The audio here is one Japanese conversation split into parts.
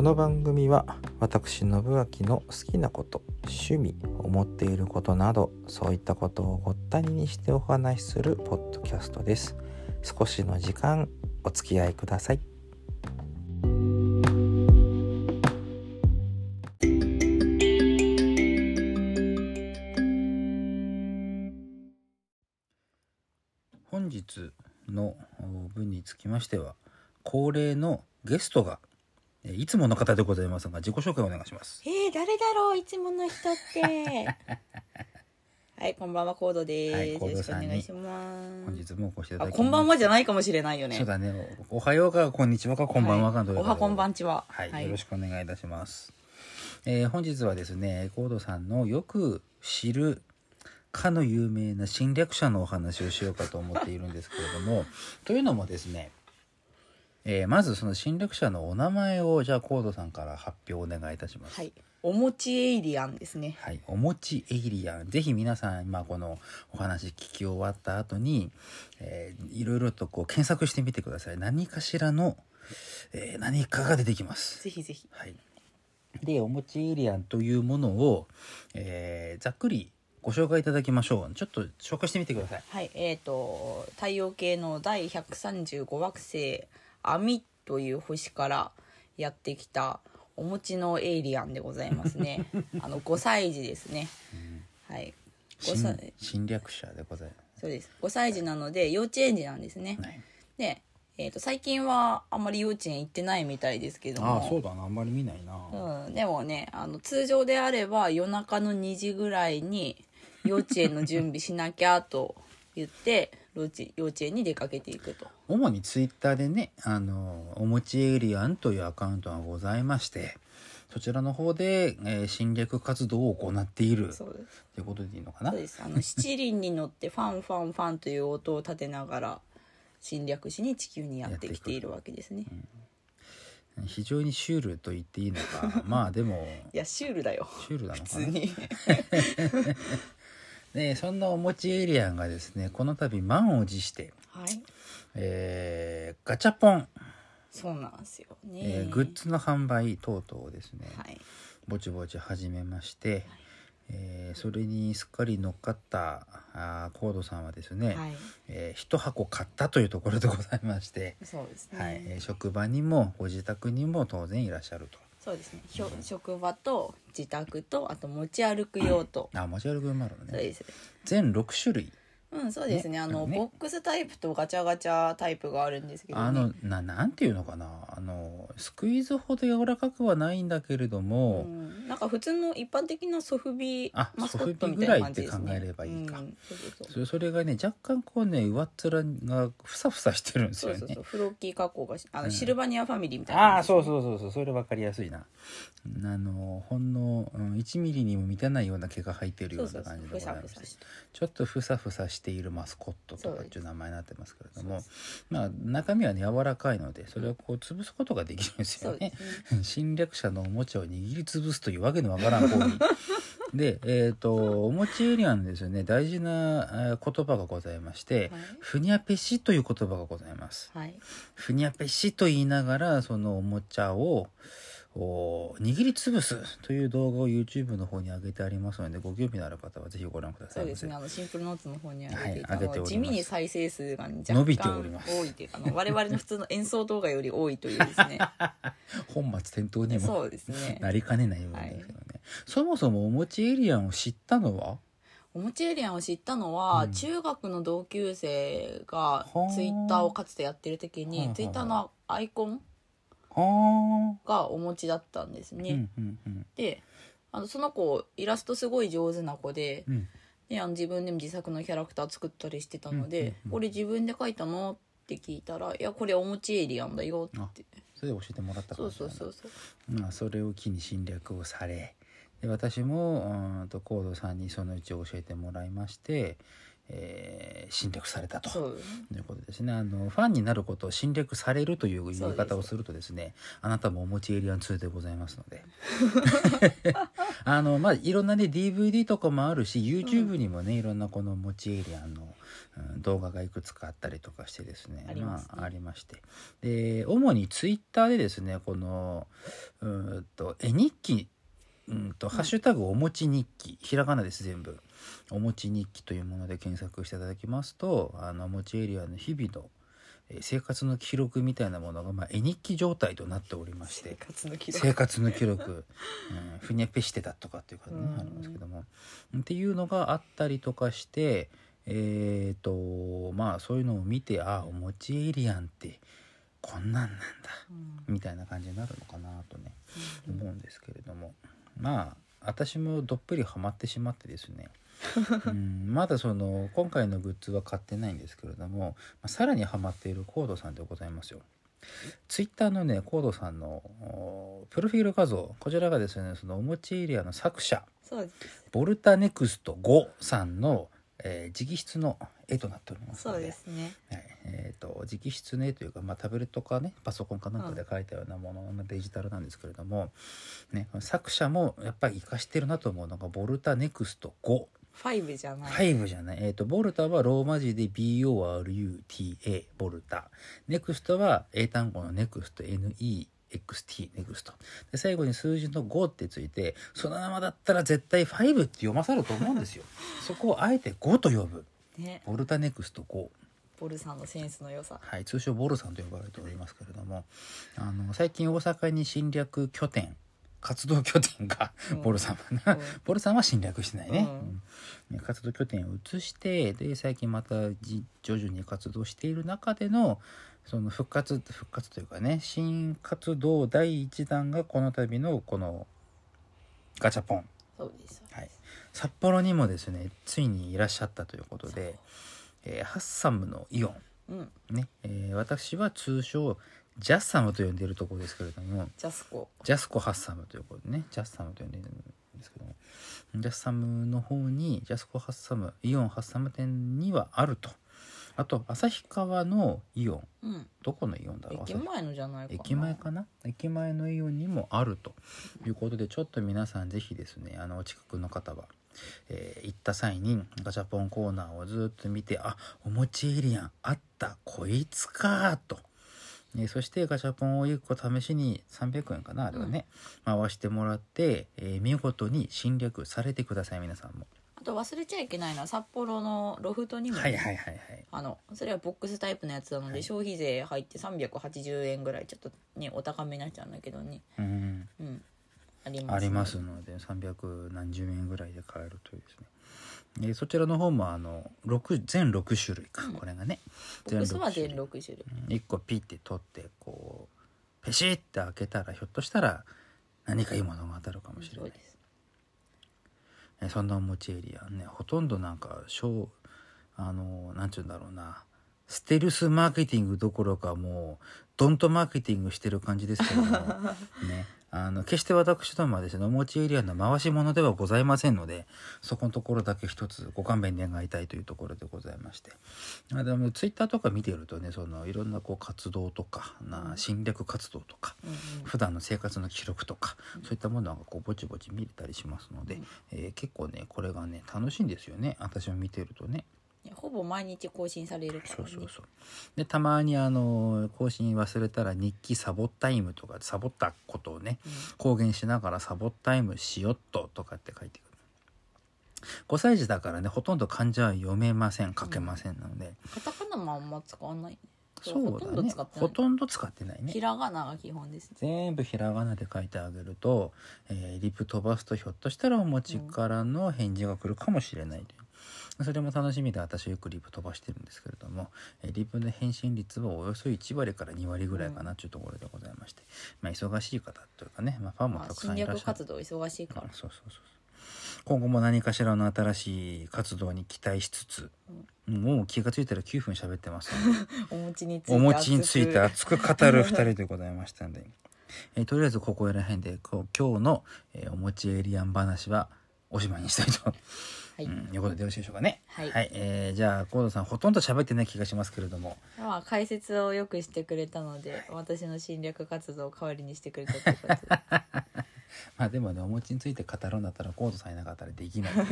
この番組は私信明の好きなこと趣味思っていることなどそういったことをごったににしてお話しするポッドキャストです。少しの時間お付き合いください。本日の分につきましては恒例のゲストがえいつもの方でございますが自己紹介お願いします。えー、誰だろういつもの人って。はいこんばんはコードです、はいコーよろしくおドさんに願いします。本日もお越しいただきこんばんはじゃないかもしれないよね。そうだね。おおはようかこんにちはかこんばんはかはい。おはこんばんちは。はい、よろしくお願いいたします、えー本日はですねコードさんのよく知るかの有名な侵略者のお話をしようかと思っているんですけれどもというのもですねえーまずその侵略者のお名前をじゃあコードさんから発表お願いいたします。はい。お餅エイリアンですね。はい、お餅エイリアン。ぜひ皆さん今このお話聞き終わった後に、えーいろいろとこう検索してみてください。何かしらの、えー何かが出てきます。ぜひぜひ。はい、でお餅エイリアンというものを、えーざっくりご紹介いただきましょう。ちょっと紹介してみてください。はい。えっ、と太陽系の第135惑星アミという星からやってきたお餅のエイリアンでございますね。あの5歳児ですね、はい。5侵歳。侵略者でございまそうです。5歳児なので幼稚園児なんですね。す、はい、で、えー、と最近はあんまり幼稚園行ってないみたいですけども。ああそうだな。あんまり見ないな、うん、でもねあの通常であれば夜中の2時ぐらいに幼稚園の準備しなきゃと言って幼稚園に出かけていくと。主にツイッターでねあのおもちエイリアンというアカウントがございましてそちらの方で、えー侵略活動を行っている。そうです。ということでいいのかな？そうです。あの七輪に乗ってファンファンファンという音を立てながら侵略しに地球にやってきているわけですね。非常にシュールと言っていいのか。まあでも いやシュールだよ。シュールなのかな？普通に でそんなおもちエイリアンがですねこの度満を持して、はい。えーガチャポン、そうなんですよね、えーグッズの販売等々をですね、はい。ぼちぼち始めまして、えーそれにすっかり乗っかったあーコードさんはですね、はい。えー一箱買ったというところでございまして、そうですね、はい。えー職場にもご自宅にも当然いらっしゃるとそうですね、ひょ職場と自宅とあと持ち歩く用と、あ持ち歩くもあるのね。そうです。全6種類うんそうですね。ねあのね。ボックスタイプとガチャガチャタイプがあるんですけど、ね、あのななんていうのかな。あのスクイーズほど柔らかくはないんだけれども、うん、なんか普通の一般的なソフビあマスコットみたいな感じですね。ソフビぐらいって考えればいいか。うん、そうそうそうそれがね若干こうね上っ面がふさふさしてるんですよね。そうそうそう。フロッキー加工がしあの、うん。シルバニアファミリーみたいなああそううそうそうそう。それ分かりやすいな。あのほんの、うん、1ミリにも満たないような毛が生えてるよそううな感じでちょっとふさふさしているマスコットとかっていう名前になってますけれどもまあ中身はね柔らかいのでそれをこう潰すことができるんですよね。すね。侵略者のおもちゃを握りつぶすというわけのわからん行為 でえっ、とおもちエリアのですね大事なえー言葉がございまして、はい。ふにゃぺしという言葉がございます。はい。ふにゃぺしと言いながらそのおもちゃをお握りつぶすという動画を YouTube の方に上げてありますのでご興味のある方はぜひご覧くださそいうませですね。あのシンプルノーツの方に上げていはいげて地味に再生数が、ね、若干伸びております。多いというかあの我々の普通の演奏動画より多いというですね。本末転倒にもそうですね。なりかねないようですけどね、そもそもおもちエリアンを知ったのは？おもちエリアンを知ったのは、うん。中学の同級生がはあツイッターをかつてやってる時に、ツイッターのアイコンはがお持ちだったんですあ、ね、うんうんうん。であのその子イラストすごい上手な子でうん。であの自分でも自作のキャラクター作ったりしてたので「うんうんうん。これ自分で描いたの?」って聞いたら「いやこれおもちエイリアンだよ」って。それで教えてもらったかそうそうそうそう。まあ、それを機に侵略をされで私もうんとコードさんにそのうち教えてもらいまして、えー侵略されたと。いうことですね。あの、ファンになることを侵略されるという言い方をするとですね、あなたもお持ちエイリアン2でございますので。あの、まあ、いろんなね、DVD とかもあるし、YouTube にもね、いろんなこのお持ちエイリアンの、うん動画がいくつかあったりとかしてですね。ありますねあ、ありまして。で、主に Twitter でですね、この、うーんと、絵日記、うんと、ハッシュタグおもち日記、ひらがなです、全部。おもち日記というもので検索していただきますと、あの、おもちエリアの日々の、えー生活の記録みたいなものが、まあ、絵日記状態となっておりまして生、活の記録。うん、ふにゃぺしてたとかっていうかね、うん。ありますけども。っていうのがあったりとかしてえっ、とまあそういうのを見てあおもちエイリアンってこんなんなんだうん。みたいな感じになるのかなとねうん思うんですけれども。まあ私もどっぷりハマってしまってですねうんまだその今回のグッズは買ってないんですけれども、まあ、さらにハマっているコードさんでございますよ。ツイッターのねコードさんのおプロフィール画像こちらがですねそのおもちエリアの作者ボルタネクスト5さんの、えー直筆の絵となっておりますのそうでですねはいえー、と直筆ねというか、まあ、タブレットかねパソコンかなんかで書いたようなもののデジタルなんですけれども、ね、作者もやっぱりイカしてるなと思うのがボルタネクスト5。5じゃない5じゃない。えっ、と、ボルタはローマ字で BORUTA、ボルタ。ネクストは英単語のネクスト、NEXT、ネクスト。で、最後に数字の5ってついて、そのままだったら絶対5って読まされると思うんですよ。そこをあえて5と呼ぶ。ねボルタネクスト5。ボルさんのセンスの良さはい、通称ボルさんと呼ばれておりますけれども、あの、最近大阪に侵略拠点、活動拠点が、うん。ボルさんはな、うん。ボルさんは侵略してないね、活動拠点を移してで最近またじ徐々に活動している中でのその復活復活というかね新活動第1弾がこの度のこのガチャポン、そうです。はい、札幌にもですねついにいらっしゃったということで、えーハッサムのイオン。うん。ね、えー私は通称ジャッサムと呼んでいるところですけれどもジャスコ。ジャスコハッサムということでね。ジャッサムと呼んでいるんですけども。ジャッサムの方にジャスコハッサムイオンハッサム店にはあると。あと旭川のイオン。うん。どこのイオンだろう？駅前のじゃないかな。駅前かな？駅前のイオンにもあると。いうことでちょっと皆さんぜひですねあのお近くの方は、えー行った際にガチャポンコーナーをずっと見てあおもちエイリアンあった。こいつかと。えーそしてガチャポンを1個試しに300円かなあれはね、回してもらって、えー見事に侵略されてください皆さんも。あと忘れちゃいけないのは札幌のロフトにも、はいはいはいはい。あのそれはボックスタイプのやつなので、消費税入って380円ぐらいちょっとねお高めになっちゃうんだけどね。うん。うんあります、ありますので300何十円ぐらいで買えるというですね。えーそちらの方もあの6全6種類か、うん。これがね。ボックスは全全6 6種類。1個ピッて取ってこうペシッて開けたらひょっとしたら何かいいものが当たるかもしれない。そうです。えーそんなお餅エリアねほとんどなんか小あのなんちゅうんだろうな。ステルスマーケティングどころかもうドントマーケティングしてる感じですけども。ねあの決して私どもはですねお餅エリアの回し物ではございませんのでそこのところだけ一つご勘弁願いたいというところでございまして。あでもツイッターとか見てるとねそのいろんなこう活動とかな侵略活動とかうんうん。普段の生活の記録とか、そういったものがこうぼちぼち見れたりしますので、うん。えー結構ねこれがね楽しいんですよね。私も見てるとねほぼ毎日更新されるから、ね、そうそうそう。でたまにあの更新忘れたら日記サボタイムとかサボったことをね公言しながらサボタイムしよっととかって書いてくる。5歳児だからねほとんど漢字は読めません書けませんので、カタカナもあんま使わないね。そうほとんどだね使ってない。ほとんど使ってないね。ひらがなが基本です。ね全部ひらがなで書いてあげると、えーリプ飛ばすとひょっとしたらお持ちからの返事が来るかもしれないという、それも楽しみで私はよくリプ飛ばしてるんですけれども、えーリプの返信率はおよそ1割から2割ぐらいかなというところでございまして、まあ、忙しい方というかね、まあ、ファンもまあたくさん侵いらっしゃる。略活動忙しいから。そうそうそうそう。今後も何かしらの新しい活動に期待しつつ、もう気が付いたら9分喋ってます お餅についてお餅について熱く語る 二人でございましたんで、えーとりあえずここら辺で今日の、えーお餅エイリアン話はおしまいにしたいと、はい、うん、いうことでよろしいでしょうかね。はい。えーじゃあ河野さんほとんど喋ってない気がしますけれども。まあ解説をよくしてくれたので私の侵略活動を代わりにしてくれたってことで。まあでもねお餅について語るんだったら河野さんいなかったらできない、はい。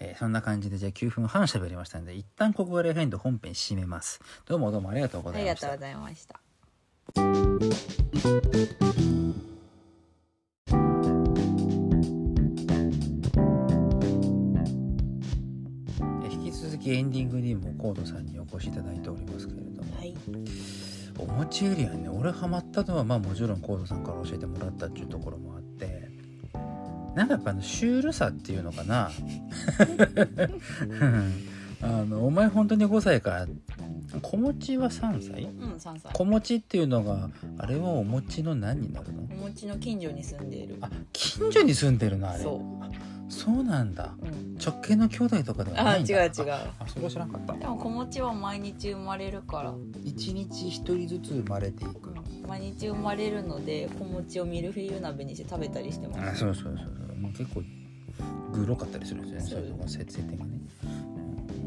えーそんな感じでじゃあ9分半喋りましたので一旦ここら辺で本編締めます。どうもどうもありがとうごあざいました。りがとうございました続きエンディングにも河野さんにお越しいただいておりますけれども、はい。お餅エリアね俺ハマったのはまあもちろん河野さんから教えてもらったっていうところもあって。なんかやっぱあのシュールさっていうのかな？あのお前本当に5歳か。子持ちは3歳？うん3歳。子持ちっていうのがあれはお餅の何になるの？お餅の近所に住んでいる。あ近所に住んでるのあれ。そう。あそうなんだ。うん。直系の兄弟とかではあないんだ。違う違う。ああそれは知らなかった。でも子持ちは毎日生まれるから。一日一人ずつ生まれていく。毎日生まれるので子持ちをミルフィーユ鍋にして食べたりしてまあすそうそうそうそう。もう結構グロかったりするんですよねそう。いうのが設定がね。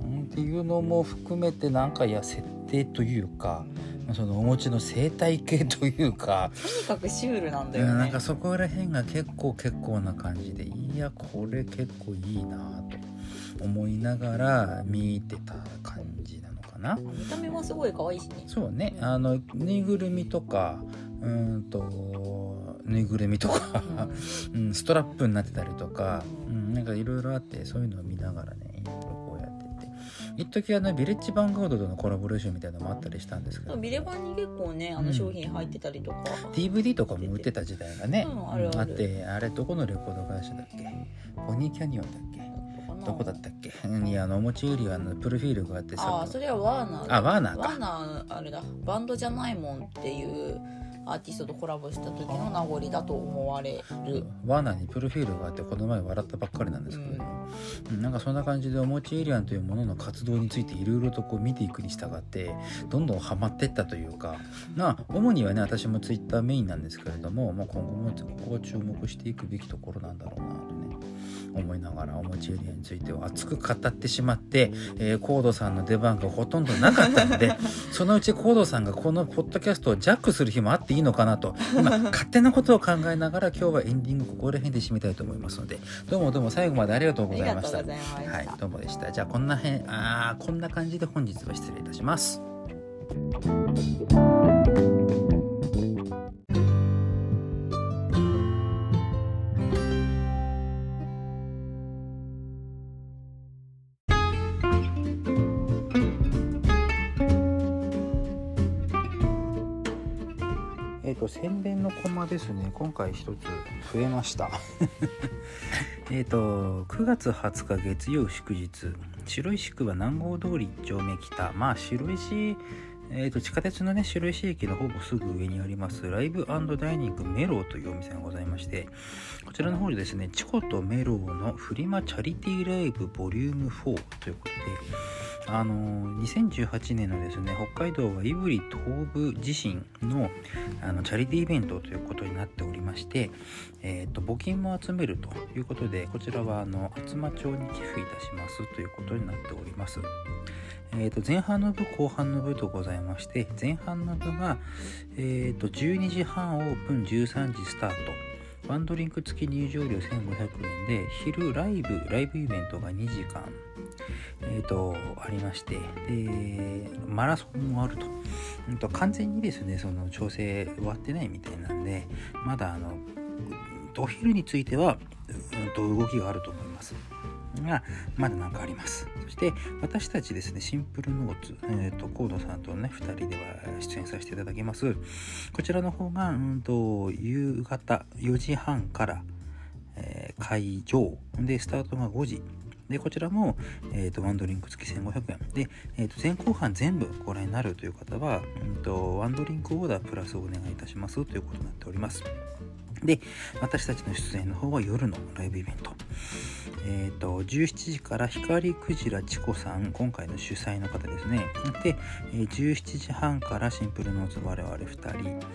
うん。っていうのも含めてなんかいや設定というかそのお餅の生態系というかとにかくシュールなんだうんよねなんかそこら辺が結構結構な感じでいやこれ結構いいなと思いながら見てた感じなのかな。見た目もすごい可愛いしね。そうね。あのぬいぐるみとかうーんとぬいぐるみとか、うん、ストラップになってたりとか、うん、なんかいろいろあってそういうのを見ながらね一時あのビレッジヴァンガードとのコラボレーションみたいなのもあったりしたんですけど。ビレバンに結構ねあうん。の商品入ってたりとか、DVD とかも売ってた時代がね、うんあるある。ってあれどこのレコード会社だっけ？ポニーキャニオンだっけ？どこだったっけ？にあのお餅よりはあのプロフィールがあってああそれはワーナーだあワーナーか。ワーナーあれだ。バンドじゃないもんっていうアーティストとコラボした時の名残だと思われる、ワーナーにプロフィールがあってこの前笑ったばっかりなんですけれども、うん。なんかそんな感じでおもちエイリアンというものの活動についていろいろとこう見ていくに従ってどんどんハマってったというか。まあ主にはね私もツイッターメインなんですけれども、まあ、今後もここは注目していくべきところなんだろうなとね思いながらおもちエリアについては熱く語ってしまって、えー、コードさんの出番がほとんどなかったので そのうちコードさんがこのポッドキャストをジャックする日もあっていいのかなと。今勝手なことを考えながら今日はエンディングここら辺で締めたいと思いますので。どうもどうも最後までありがとうございました。はいどうもでした。じゃあこんなへんあーこんな感じで本日は失礼いたしますと宣伝のコマですね。今回一つ増えました。えっと9月20日月曜祝日。白石区は南郷通り1丁目北。まあ白石えー、と地下鉄のね白石駅のほぼすぐ上にあります。ライブダイニングメローというお店がございましてこちらの方でですねチコとメローのフリマチャリティーライブボリューム4ということであの2018年のですね北海道は胆振東部地震のあのチャリティーイベントということになっておりまして、えー、と募金も集めるということでこちらはあの厚真町に寄付いたしますということになっております。えー、と前半の部後半の部とございまして前半の部が、えー、と12時半オープン13時スタートワンドリンク付き入場料1500円で昼ライブライブイベントが2時間えー、とありましてでマラソンもあると,、うん、と完全にですねその調整終わってないみたいなんでまだあのお昼については、うん、と動きがあると思います。がまだ何かあります。そして私たちですねシンプルノーツ、えー、とコードさんとね2人では出演させていただきます。こちらの方が、うん、と夕方4時半から、えー会場。でスタートが5時。でこちらも、えー、とワンドリンク付き1500円。で、えー、と前後半全部ご覧になるという方は、うん、とワンドリンクオーダープラスお願いいたしますということになっております。で私たちの出演の方は夜のライブイベント。えーと、17時から光クジラチコさん今回の主催の方ですね。で、えー、17時半からシンプルノーツ我々2人。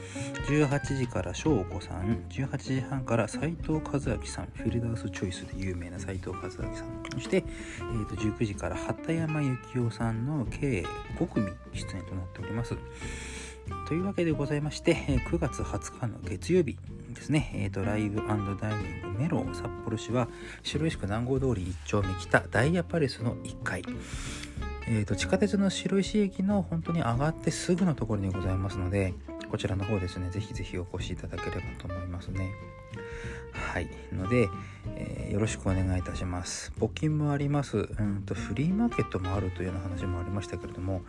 18時から翔子さん。18時半から斉藤和明さん。フィルダースチョイスで有名な斉藤和明さん。そして、えーと、19時から畑山幸雄さんの計5組出演となっております。というわけでございまして9月20日の月曜日ですね、えーと、ライブダイニングメロン札幌市は白石区南郷通り1丁目北ダイヤパレスの1階。えーと、地下鉄の白石駅の本当に上がってすぐのところにございますのでこちらの方ですね。ぜひぜひお越しいただければと思いますね。はい。ので、えー、よろしくお願いいたします。募金もあります。うんとフリーマーケットもあるというような話もありましたけれども、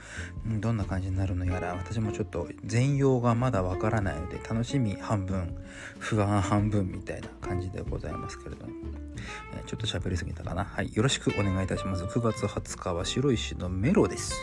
うん、どんな感じになるのやら私もちょっと全容がまだわからないので楽しみ半分不安半分みたいな感じでございますけれども、えー、ちょっと喋りすぎたかな。はい。よろしくお願いいたします。9月20日は白石のメロです。